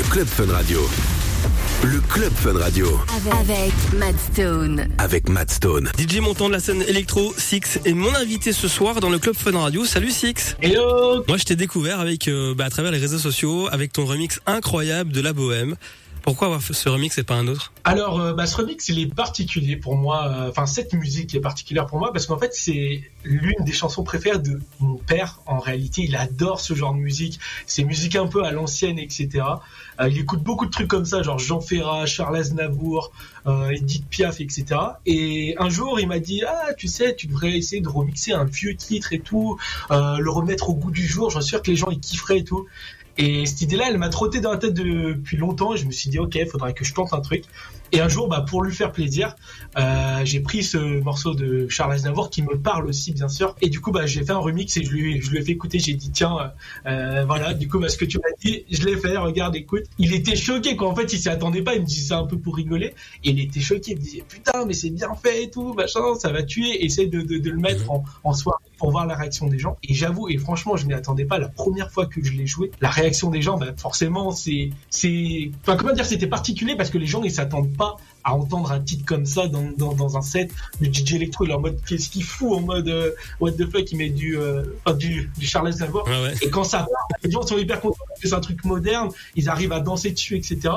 le Club Fun Radio. Le Club Fun Radio. Avec, Matt Stone. Avec Matt Stone. DJ montant de la scène électro, Six est mon invité ce soir dans le Club Fun Radio. Salut Six. Hello Moi je t'ai découvert avec euh, bah, à travers les réseaux sociaux avec ton remix incroyable de La Bohème. Pourquoi ce remix et pas un autre? Alors, euh, bah, ce remix, il est particulier pour moi. euh, Enfin, cette musique est particulière pour moi parce qu'en fait, c'est l'une des chansons préférées de mon père. En réalité, il adore ce genre de musique. C'est musique un peu à l'ancienne, etc. Euh, il écoute beaucoup de trucs comme ça, genre Jean Ferrat, Charles Aznavour, Edith Piaf, etc. Et un jour, il m'a dit ah, tu sais, tu devrais essayer de remixer un vieux titre et tout, le remettre au goût du jour. J'en suis sûr que les gens ils kifferaient et tout. Et cette idée-là, elle m'a trotté dans la tête depuis longtemps. Et je me suis dit, ok, il faudrait que je tente un truc. Et un jour, bah, pour lui faire plaisir, euh, j'ai pris ce morceau de Charles Aznavour qui me parle aussi, bien sûr. Et du coup, bah, j'ai fait un remix et je lui, je lui ai fait écouter. J'ai dit, tiens, euh, voilà, du coup, bah, ce que tu m'as dit, je l'ai fait. Regarde, écoute. Il était choqué, quoi. En fait, il s'y attendait pas. Il me disait ça un peu pour rigoler. Et il était choqué. Il me disait, putain, mais c'est bien fait et tout, machin, ça va tuer. Essaye de, de, de le mettre en, en soirée pour voir la réaction des gens. Et j'avoue, et franchement, je m'y attendais pas. La première fois que je l'ai joué, la réaction des gens, bah, forcément, c'est, c'est, enfin, comment dire, c'était particulier parce que les gens, ils s'attendent pas à entendre un titre comme ça dans, dans, dans un set. Le DJ Electro, il est en mode, qu'est-ce qu'il fout en mode, euh, what the fuck, il met du, euh, enfin, du, du Charles Aznavour. Ouais, ouais. Et quand ça part, les gens sont hyper contents parce que c'est un truc moderne, ils arrivent à danser dessus, etc.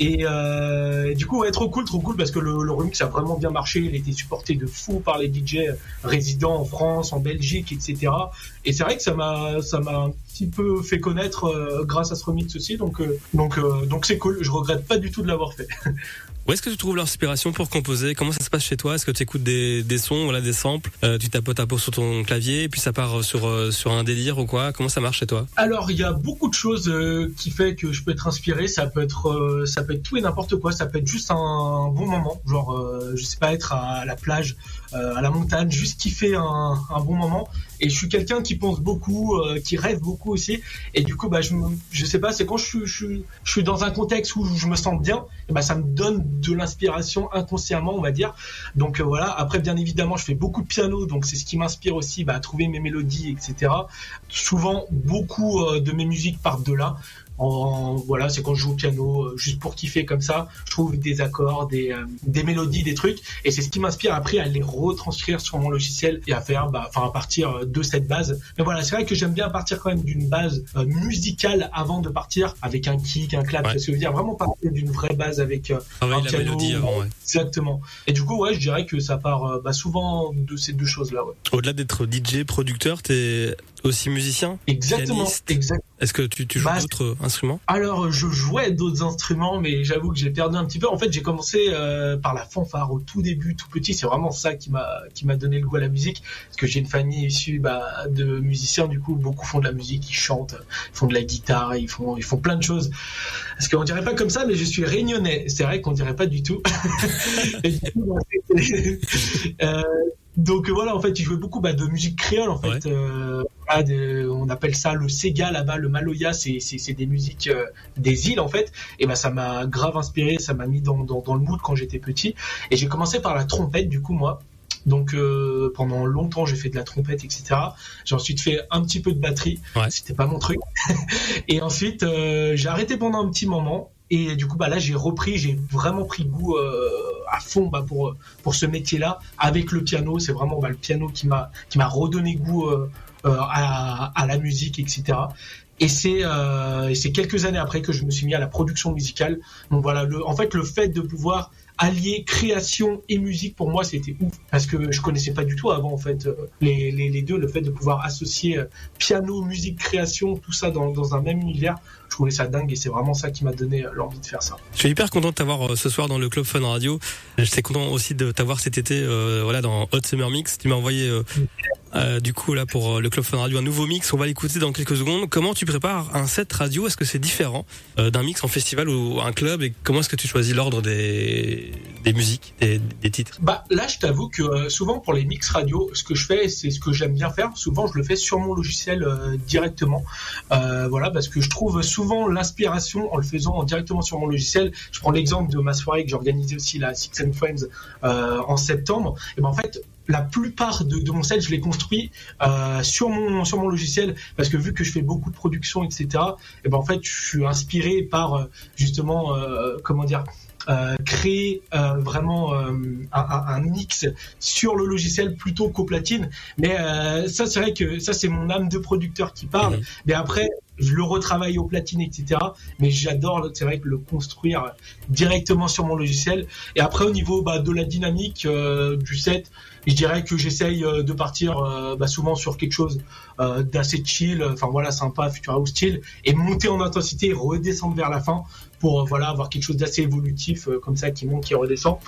Et euh, du coup, ouais, trop cool, trop cool parce que le, le remix a vraiment bien marché. Il a été supporté de fou par les DJ résidents en France, en Belgique, etc. Et c'est vrai que ça m'a, ça m'a un petit peu fait connaître euh, grâce à ce remix aussi. Donc, euh, donc, euh, donc c'est cool. Je regrette pas du tout de l'avoir fait. Où est-ce que tu trouves l'inspiration pour composer? Comment ça se passe chez toi? Est-ce que tu écoutes des, sons, voilà, des samples euh, Tu tapotes un peu sur ton clavier et puis ça part sur, euh, sur un délire ou quoi? Comment ça marche chez toi? Alors, il y a beaucoup de choses euh, qui fait que je peux être inspiré. Ça peut être, euh, ça peut être tout et n'importe quoi. Ça peut être juste un bon moment, genre, euh, je sais pas, être à la plage, euh, à la montagne, juste kiffer un bon moment. Et je suis quelqu'un qui pense beaucoup, euh, qui rêve beaucoup aussi. Et du coup, bah, je, me- je sais pas, c'est quand je, je, je suis dans un contexte où je me sens bien, bah, ça me donne de l'inspiration inconsciemment, on va dire. Donc euh, voilà. Après, bien évidemment, je fais beaucoup de piano, donc c'est ce qui m'inspire aussi bah, à trouver mes mélodies, etc. Souvent, beaucoup euh, de mes musiques partent de là. En, voilà, c'est quand je joue au piano, euh, juste pour kiffer comme ça. Je trouve des accords, des, euh, des mélodies, des trucs, et c'est ce qui m'inspire après à les retranscrire sur mon logiciel et à faire, bah, enfin à partir euh, de cette base. Mais voilà, c'est vrai que j'aime bien partir quand même d'une base euh, musicale avant de partir avec un kick, un clap. Ouais. Ça veut dire vraiment partir d'une vraie base avec euh, Travailler un la piano, mélodie avant, ouais. Exactement. Et du coup, ouais, je dirais que ça part euh, bah, souvent de ces deux choses-là. Ouais. Au-delà d'être DJ, producteur, t'es aussi musicien Exactement. Exact. Est-ce que tu, tu joues Bah, d'autres instruments? Alors, je jouais d'autres instruments, mais j'avoue que j'ai perdu un petit peu. En fait, j'ai commencé euh, par la fanfare au tout début, tout petit. C'est vraiment ça qui m'a qui m'a donné le goût à la musique, parce que j'ai une famille issue bah, de musiciens. Du coup, beaucoup font de la musique, ils chantent, ils font de la guitare, ils font ils font plein de choses. Parce qu'on dirait pas comme ça, mais je suis réunionnais. C'est vrai qu'on dirait pas du tout. Et du coup, bah, c'est- euh, donc voilà, en fait, ils jouaient beaucoup bah, de musique créole, en fait. Ouais. Euh, de- on appelle ça le Sega là-bas, le Maloya, c'est des musiques euh, des îles en fait. Et ben ça m'a grave inspiré, ça m'a mis dans, dans dans le mood quand j'étais petit. Et j'ai commencé par la trompette du coup moi. Donc euh, pendant longtemps j'ai fait de la trompette etc. J'ai ensuite fait un petit peu de batterie. Ouais. C'était pas mon truc. et ensuite euh, j'ai arrêté pendant un petit moment. Et du coup bah là j'ai repris, j'ai vraiment pris goût euh, à fond bah, pour pour ce métier-là avec le piano. C'est vraiment bah, le piano qui m'a qui m'a redonné goût euh, euh, à, à la musique etc. Et c'est euh, c'est quelques années après que je me suis mis à la production musicale. Donc voilà, le, en fait le fait de pouvoir allier création et musique pour moi c'était ouf parce que je connaissais pas du tout avant en fait euh, les, les, les deux le fait de pouvoir associer euh, piano musique création tout ça dans, dans un même univers je trouvais ça dingue et c'est vraiment ça qui m'a donné l'envie de faire ça Je suis hyper content de t'avoir euh, ce soir dans le Club Fun Radio. J'étais content aussi de t'avoir cet été euh, voilà, dans Hot Summer Mix. Tu m'as envoyé euh, euh, du coup là pour le Club Fun Radio un nouveau mix. On va l'écouter dans quelques secondes. Comment tu prépares un set radio? Est-ce que c'est différent d'un mix en festival ou un club? Et comment est-ce que tu choisis l'ordre des, des musiques, des, des titres? Bah là, je t'avoue que souvent pour les mix radio, ce que je fais, c'est ce que j'aime bien faire. Souvent, je le fais sur mon logiciel directement. Voilà, parce que je trouve souvent l'inspiration en le faisant directement sur mon logiciel. Je prends l'exemple de ma soirée que j'ai organisée aussi la Six and Friends euh, en septembre. Et ben en fait, la plupart de, mon set, je l'ai construit euh, sur mon sur mon logiciel parce que vu que je fais beaucoup de production, etc. Et ben en fait, je suis inspiré par euh, justement euh, comment dire. créer vraiment un, mix sur le logiciel plutôt qu'au platine mais ça c'est vrai que ça c'est mon âme de producteur qui parle mhm. mais après je le retravaille au platine, etc. Mais j'adore, c'est vrai que le construire directement sur mon logiciel. Et après, au niveau bah, de la dynamique du set, je dirais que j'essaye euh, de partir euh, bah, souvent sur quelque chose euh, d'assez chill, enfin voilà, sympa, future house chill, et monter en intensité redescendre vers la fin pour voilà avoir quelque chose d'assez évolutif comme ça qui monte, qui redescend.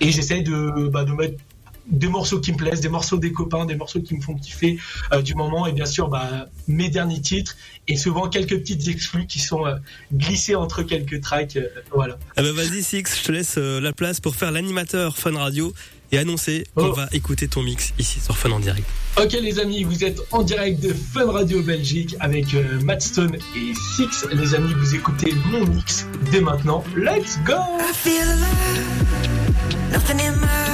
Et j'essaye de, bah, de mettre des morceaux qui me plaisent, des morceaux des copains, des morceaux qui me font kiffer du moment et bien sûr bah, mes derniers titres et souvent quelques petites exclus qui sont glissés entre quelques tracks. voilà. Ah bah vas-y Six, je te laisse la place pour faire l'animateur Fun Radio et annoncer qu'on oh. va écouter ton mix ici sur Fun en direct. Ok les amis, vous êtes en direct de Fun Radio Belgique avec euh, Matt Stone et Six. Les amis, vous écoutez mon mix dès maintenant. Let's go! I feel alive, nothing in my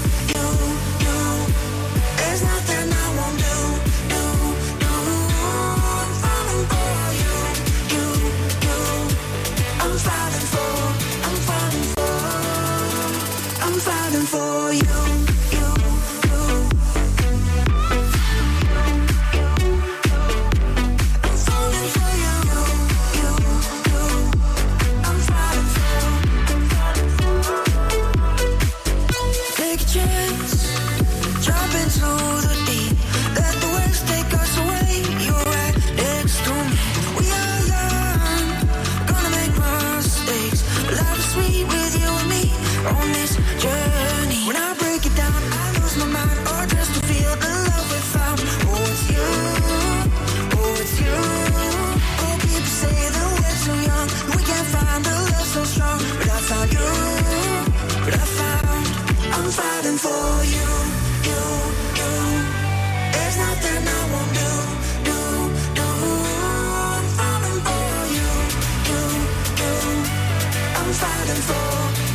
fighting for,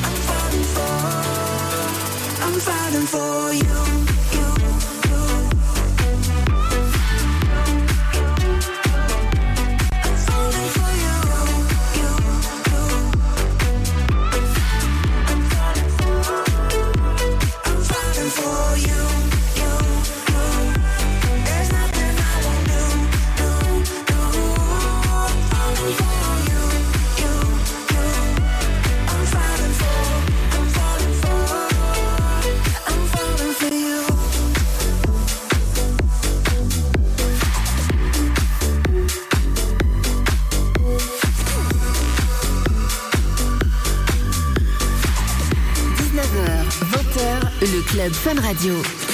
I'm fighting for, I'm fighting for you. Fun Radio.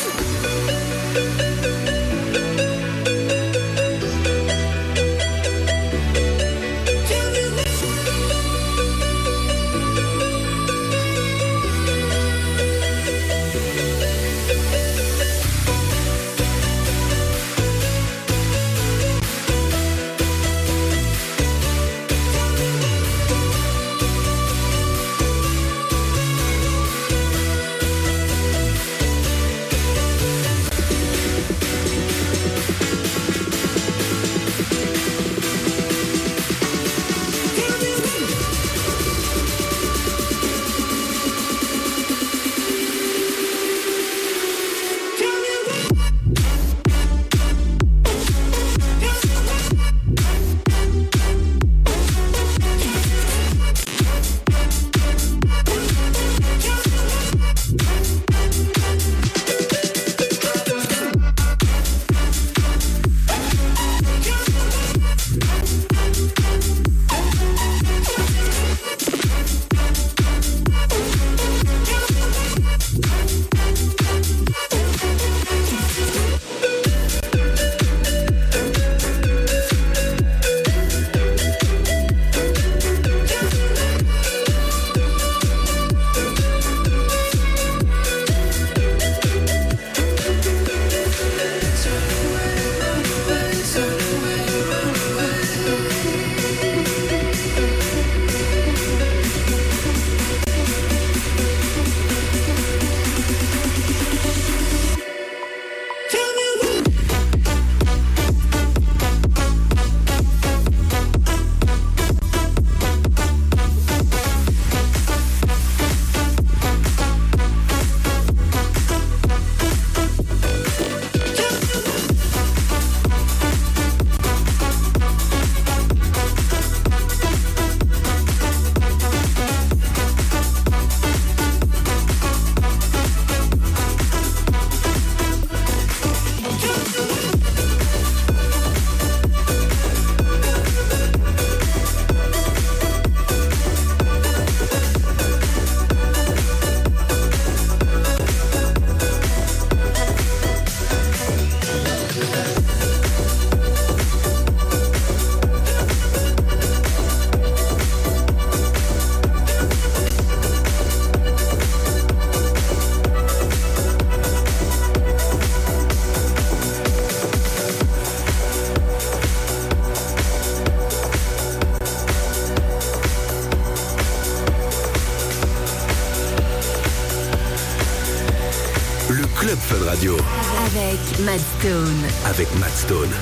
Stone.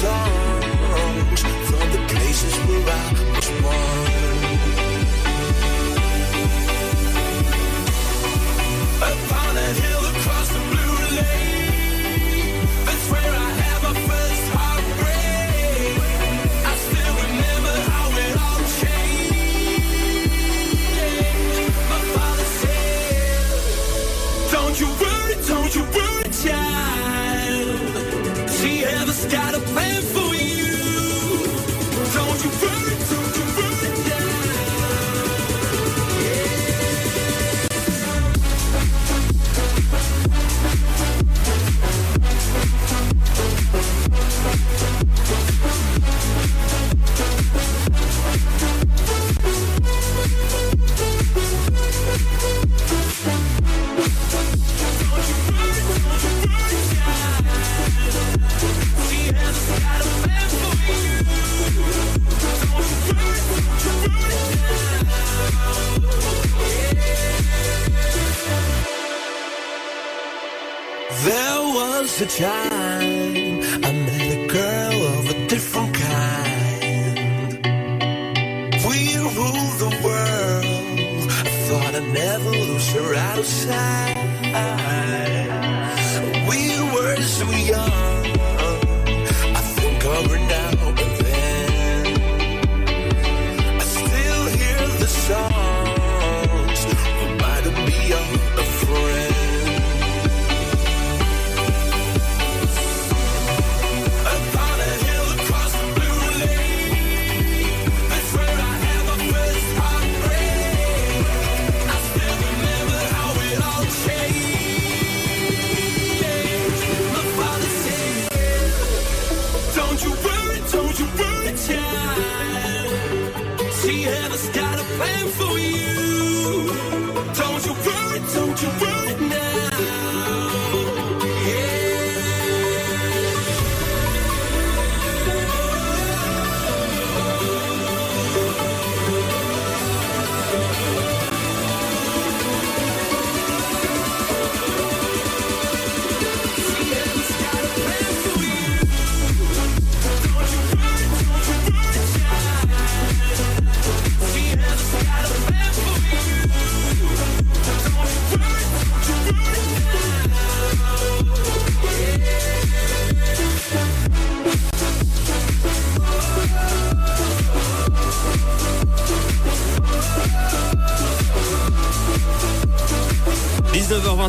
Songs from the places where I was born.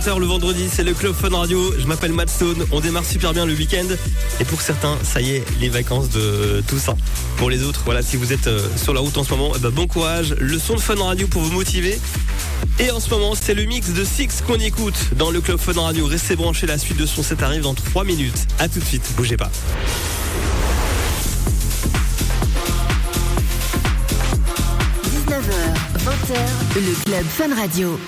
20h le vendredi, c'est le Club Fun Radio. Je m'appelle Matt Stone. On démarre super bien le week-end. Et pour certains, ça y est, les vacances de Toussaint. Hein. Pour les autres, voilà, si vous êtes euh, sur la route en ce moment, eh ben, bon courage. Le son de Fun Radio pour vous motiver. Et en ce moment, c'est le mix de Six qu'on écoute dans le Club Fun Radio. Restez branchés, la suite de son set arrive dans 3 minutes. À tout de suite, bougez pas. 19h 20h le club Fun Radio.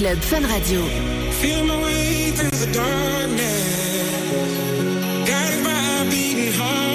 Club Fun Radio. Feel my way through the darkness, guided by beating heart.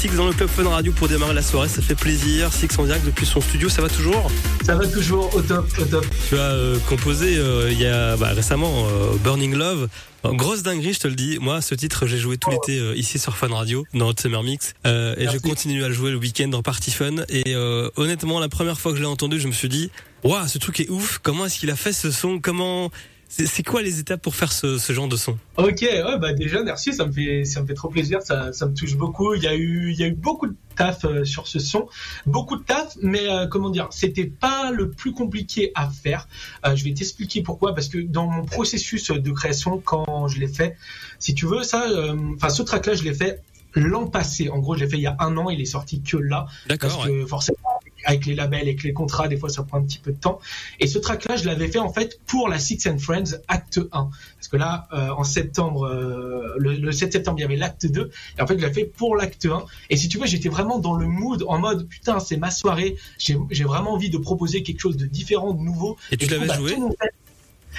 Six dans le Club Fun Radio pour démarrer la soirée, ça fait plaisir. Six en direct depuis son studio, ça va toujours Ça va toujours au top, au top. Tu as euh, composé euh, il y a bah, récemment euh, Burning Love. Grosse dinguerie, je te le dis. Moi, ce titre, j'ai joué tout l'été euh, ici sur Fun Radio, dans Hot Summer Mix. Euh, et je continue à le jouer le week-end en Party Fun. Et euh, honnêtement, la première fois que je l'ai entendu, je me suis dit, waouh, ce truc est ouf. Comment est-ce qu'il a fait ce son? Comment c'est quoi les étapes pour faire ce, ce genre de son? Ok, ouais, bah déjà merci, ça me fait ça me fait trop plaisir, ça, ça me touche beaucoup. Il y a eu il y a eu beaucoup de taf euh, sur ce son, beaucoup de taf, mais euh, comment dire, c'était pas le plus compliqué à faire. Euh, je vais t'expliquer pourquoi, parce que dans mon processus de création, quand je l'ai fait, si tu veux, ça, enfin ce track-là, je l'ai fait l'an passé. En gros, je l'ai fait il y a un an, il est sorti que là. Parce D'accord. ouais. que forcément, avec les labels, avec les contrats, des fois ça prend un petit peu de temps. Et ce track-là, je l'avais fait en fait pour la Six and Friends Acte 1. Parce que là, euh, en septembre, euh, le, le 7 septembre, il y avait l'acte 2. Et en fait, je l'ai fait pour l'acte 1. Et si tu veux, j'étais vraiment dans le mood, en mode, putain, c'est ma soirée. J'ai vraiment envie de proposer quelque chose de différent, de nouveau. Et tu l'avais joué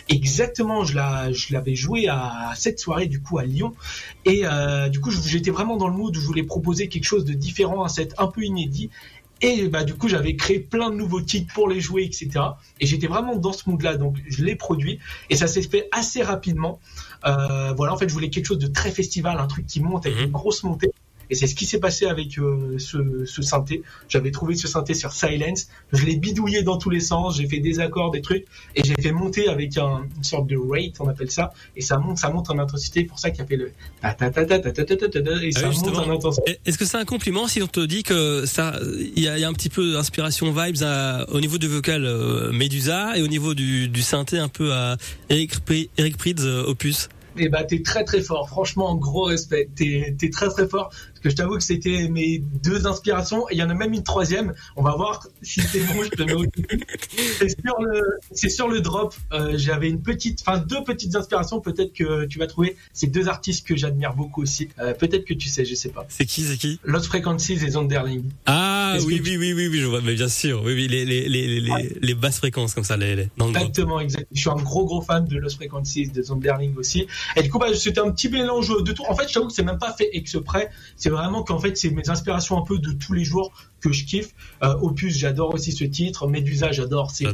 Exactement, je la- je l'avais joué à cette soirée du coup à Lyon et euh, du coup j'étais vraiment dans le mood où je voulais proposer quelque chose de différent, un set un peu inédit et bah du coup j'avais créé plein de nouveaux titres pour les jouer etc et j'étais vraiment dans ce mood là donc je l'ai produit. Et ça s'est fait assez rapidement. Euh, voilà en fait je voulais quelque chose de très festival un truc qui monte avec Mhm. une grosse montée et c'est ce qui s'est passé avec euh, ce, ce synthé. J'avais trouvé ce synthé sur Silence. Je l'ai bidouillé dans tous les sens. J'ai fait des accords, des trucs, et j'ai fait monter avec un, une sorte de rate, on appelle ça. Et ça monte, ça monte en intensité. Pour ça qu'il y a fait le ta ta ta ta ta ta ta ta ta ta, et ça monte en intensité. Est-ce que c'est un compliment si on te dit que ça, il y a, un petit peu d'inspiration vibes au niveau du vocal euh, Medusa et au niveau du, du synthé un peu à Eric, Prydz euh, Opus? Et bah t'es très très fort. Franchement, gros respect. T'es t'es très très fort. Que je t'avoue que c'était mes deux inspirations. Et il y en a même une troisième. On va voir si c'est bon. Je te mets au. C'est sur le, c'est sur le drop. Euh, J'avais une petite, enfin deux petites inspirations. Peut-être que tu vas trouver. C'est deux artistes que j'admire beaucoup aussi. Euh, Peut-être que tu sais, je sais pas. C'est qui, c'est qui Lost Frequencies et Zonderling. Ah Ah Est-ce oui, tu- oui, oui, oui, oui, je vois, mais bien sûr, oui, oui, les, les, les, les, les basses fréquences comme ça, les, les, dans le groupe. Exactement, exact. Je suis un gros gros fan de Lost Frequencies, de Zonderling aussi. Et du coup, bah, c'était un petit mélange de tout. En fait, je t'avoue que c'est même pas fait exprès. C'est vraiment qu'en fait, c'est mes inspirations un peu de tous les jours que je kiffe. Euh, Opus, j'adore aussi ce titre. Medusa, j'adore. C'est ouais.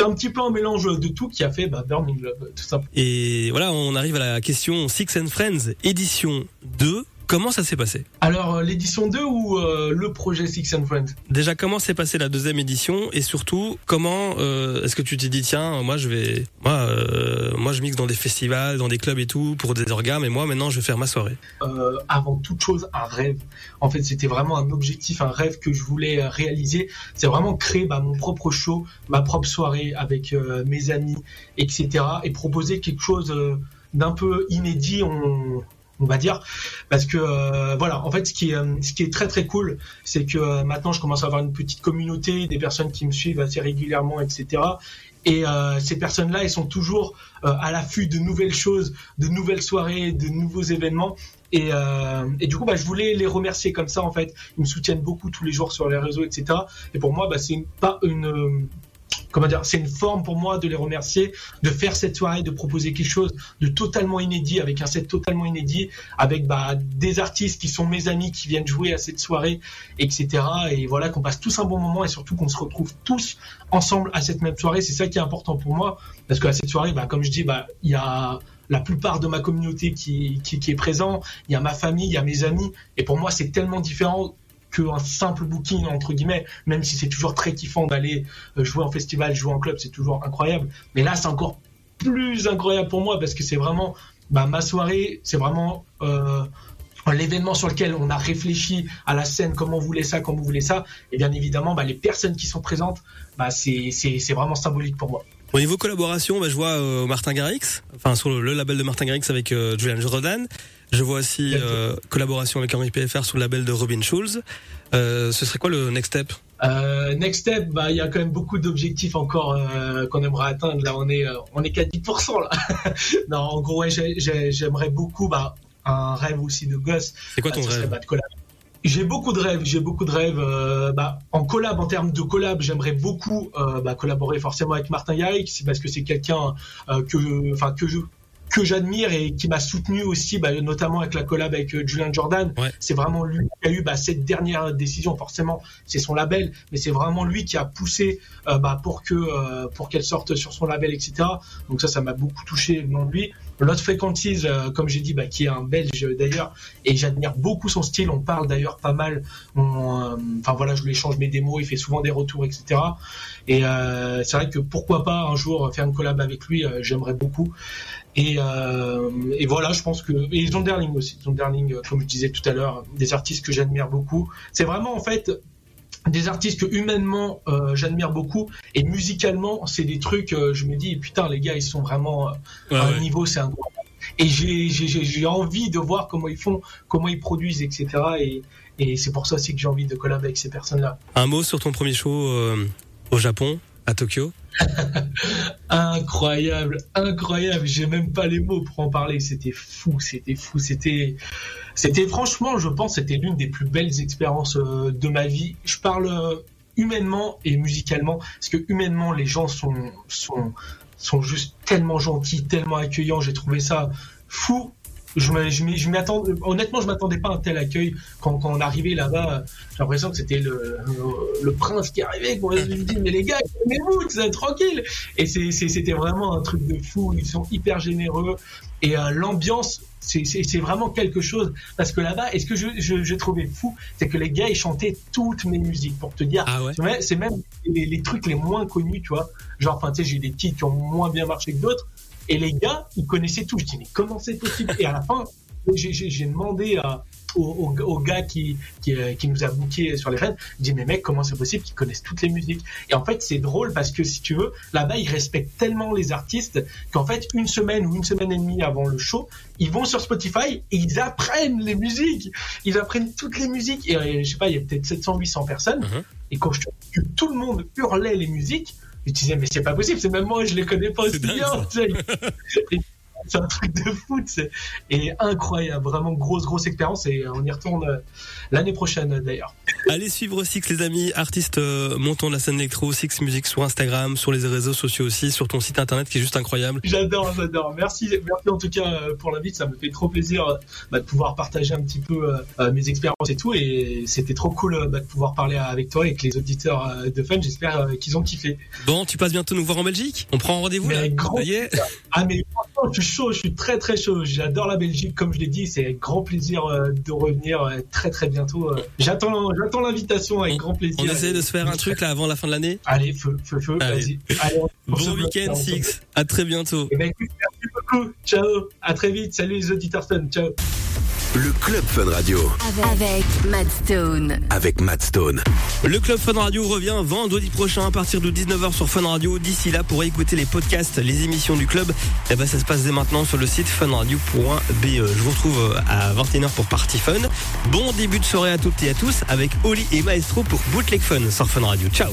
Un petit peu un mélange de tout qui a fait bah, Burning Love, tout simplement. Et voilà, on arrive à la question Six and Friends, édition 2. Comment ça s'est passé Alors, euh, l'édition 2 ou euh, le projet Six and Friends? Déjà, comment s'est passée la deuxième édition? Et surtout, comment euh, est-ce que tu t'es dit, tiens, moi je vais, moi, euh, moi je mixe dans des festivals, dans des clubs et tout, pour des orgas, mais moi maintenant je vais faire ma soirée? avant toute chose un rêve. En fait, c'était vraiment un objectif, un rêve que je voulais réaliser. C'est vraiment créer bah, mon propre show, ma propre soirée avec mes amis, etc. Et proposer quelque chose d'un peu inédit. On, on va dire parce que euh, voilà en fait ce qui est ce qui est très très cool c'est que euh, maintenant je commence à avoir une petite communauté des personnes qui me suivent assez régulièrement etc et euh, ces personnes là elles sont toujours à l'affût de nouvelles choses de nouvelles soirées de nouveaux événements et, du coup, bah, je voulais les remercier comme ça, en fait. Ils me soutiennent beaucoup tous les jours sur les réseaux, etc. Et pour moi, bah, c'est pas une, comment dire, c'est une forme pour moi de les remercier, de faire cette soirée, de proposer quelque chose de totalement inédit, avec un set totalement inédit, avec bah, des artistes qui sont mes amis, qui viennent jouer à cette soirée, etc. Et voilà, qu'on passe tous un bon moment et surtout qu'on se retrouve tous ensemble à cette même soirée. C'est ça qui est important pour moi, parce qu'à cette soirée, bah, comme je dis, bah, il y a la plupart de ma communauté qui, qui, qui est présent, il y a ma famille, il y a mes amis, et pour moi c'est tellement différent qu'un simple booking entre guillemets, même si c'est toujours très kiffant d'aller euh, jouer en festival, jouer en club, c'est toujours incroyable. Mais là c'est encore plus incroyable pour moi parce que c'est vraiment bah, ma soirée, c'est vraiment euh, l'événement sur lequel on a réfléchi à la scène, comment on voulait ça, comment on voulait ça, et bien évidemment bah, les personnes qui sont présentes, bah, c'est vraiment symbolique pour moi. Au niveau collaboration, je vois euh, Martin Garrix, enfin sur le, label de Martin Garrix avec euh, Julian Jordan. Je vois aussi euh, collaboration avec Henri PFR sur le label de Robin Schulz. Euh, ce serait quoi le next step? Euh, next step, bah il y a quand même beaucoup d'objectifs encore euh, qu'on aimerait atteindre. Là, on est euh, on est qu'à 10% là. non, en gros, ouais, j'ai- j'ai- j'aimerais beaucoup bah un rêve aussi de gosse. C'est quoi ton bah, rêve? bah. J'ai beaucoup de rêves, j'ai beaucoup de rêves. bah, en collab, en termes de collab, j'aimerais beaucoup bah, collaborer forcément avec Martin Garrix, c'est parce que c'est quelqu'un que, enfin que je que j'admire et qui m'a soutenu aussi, bah, notamment avec la collab avec euh, Julian Jordan. Ouais. C'est vraiment lui qui a eu bah, cette dernière décision. Forcément, c'est son label, mais c'est vraiment lui qui a poussé euh, bah, pour que euh, pour qu'elle sorte sur son label, etc. Donc ça, ça m'a beaucoup touché venant de lui. Lost Frequencies, euh, comme j'ai dit, bah, qui est un Belge d'ailleurs, et j'admire beaucoup son style. On parle d'ailleurs pas mal. Euh, Enfin voilà, je lui échange mes démos, il fait souvent des retours, etc. Et euh, c'est vrai que pourquoi pas un jour faire une collab avec lui, euh, j'aimerais beaucoup. Et, euh, et voilà, je pense que et Zonderling aussi, Zonderling, euh, comme je disais tout à l'heure, des artistes que j'admire beaucoup. C'est vraiment en fait des artistes que humainement euh, j'admire beaucoup et musicalement c'est des trucs euh, je me dis putain les gars ils sont vraiment euh, Ouais, à un ouais. niveau c'est incroyable et j'ai j'ai j'ai- j'ai envie de voir comment ils font comment ils produisent etc et et c'est pour ça aussi que j'ai envie de collaborer avec ces personnes là Un mot sur ton premier show euh, au Japon, à Tokyo incroyable, incroyable. J'ai même pas les mots pour en parler. C'était fou, c'était fou, c'était, c'était franchement, je pense, c'était l'une des plus belles expériences euh, de ma vie. Je parle euh, humainement et musicalement, parce que humainement, les gens sont, sont, sont juste tellement gentils, tellement accueillants. J'ai trouvé ça fou. Je je je m'y attends, honnêtement, je m'attendais pas à un tel accueil quand, quand on arrivait là-bas. J'ai l'impression que c'était le, le, le prince qui arrivait. Qu'on je me dis, mais les gars, calmez-vous, c'est tranquille. Et c'était vraiment un truc de fou. Ils sont hyper généreux. Et euh, l'ambiance, c'est vraiment quelque chose. Parce que là-bas, et ce que je- je- j'ai trouvé fou, c'est que les gars, ils chantaient toutes mes musiques pour te dire. Ah ouais C'est même les, les trucs les moins connus, tu vois. Genre, enfin, tu sais, j'ai des titres qui ont moins bien marché que d'autres. Et les gars, ils connaissaient tout. Je dis, mais comment c'est possible? Et à la fin, j'ai- demandé à, au, au- au gars qui, qui, euh, qui nous a booké sur les fêtes, je dis, mais mec, comment c'est possible qu'ils connaissent toutes les musiques? Et en fait, c'est drôle parce que si tu veux, là-bas, ils respectent tellement les artistes qu'en fait, une semaine ou une semaine et demie avant le show, ils vont sur Spotify et ils apprennent les musiques. Ils apprennent toutes les musiques. Et euh, je sais pas, il y a peut-être 700, 800 personnes. Mhm. Et quand je te dis que tout le monde hurlait les musiques, je disais, mais c'est pas possible, c'est même moi, je les connais pas aussi bien. c'est un truc de foot, c'est et incroyable, vraiment grosse grosse expérience. Et on y retourne euh, l'année prochaine d'ailleurs. Allez suivre Six les amis, artistes euh, montants de la scène électro, Six Music sur Instagram, sur les réseaux sociaux aussi, sur ton site internet qui est juste incroyable. J'adore, j'adore. Merci, merci en tout cas euh, pour l'invite, ça me fait trop plaisir euh, bah, de pouvoir partager un petit peu euh, euh, mes expériences et tout. Et c'était trop cool euh, bah, de pouvoir parler avec toi et que les auditeurs euh, de Fun, j'espère euh, qu'ils ont kiffé. Bon, tu passes bientôt nous voir en Belgique? On prend rendez-vous Mais là? avec grand Ah mais je suis chaud, je suis très très chaud. J'adore la Belgique, comme je l'ai dit, c'est avec grand plaisir euh, de revenir euh, très très bientôt. euh. J'attends, j'attends l'invitation avec grand plaisir. On essaie de se faire un truc là avant la fin de l'année? Allez, feu, feu, feu, vas-y. Bon week-end. Six, à très bientôt. Eh ben, écoute, merci beaucoup. Ciao. À très vite. Salut les auditeurs fun. Ciao. Le Club Fun Radio Avec, avec Matt Stone. avec Matt Stone. Le Club Fun Radio revient vendredi prochain à partir de 19h sur Fun Radio. D'ici là, pour écouter les podcasts, les émissions du club, eh ben, ça se passe dès maintenant sur le site funradio.be. Je vous retrouve euh, à 21h pour Party Fun. Bon début de soirée à toutes et à tous avec Oli et Maestro pour Bootleg Fun sur Fun Radio. Ciao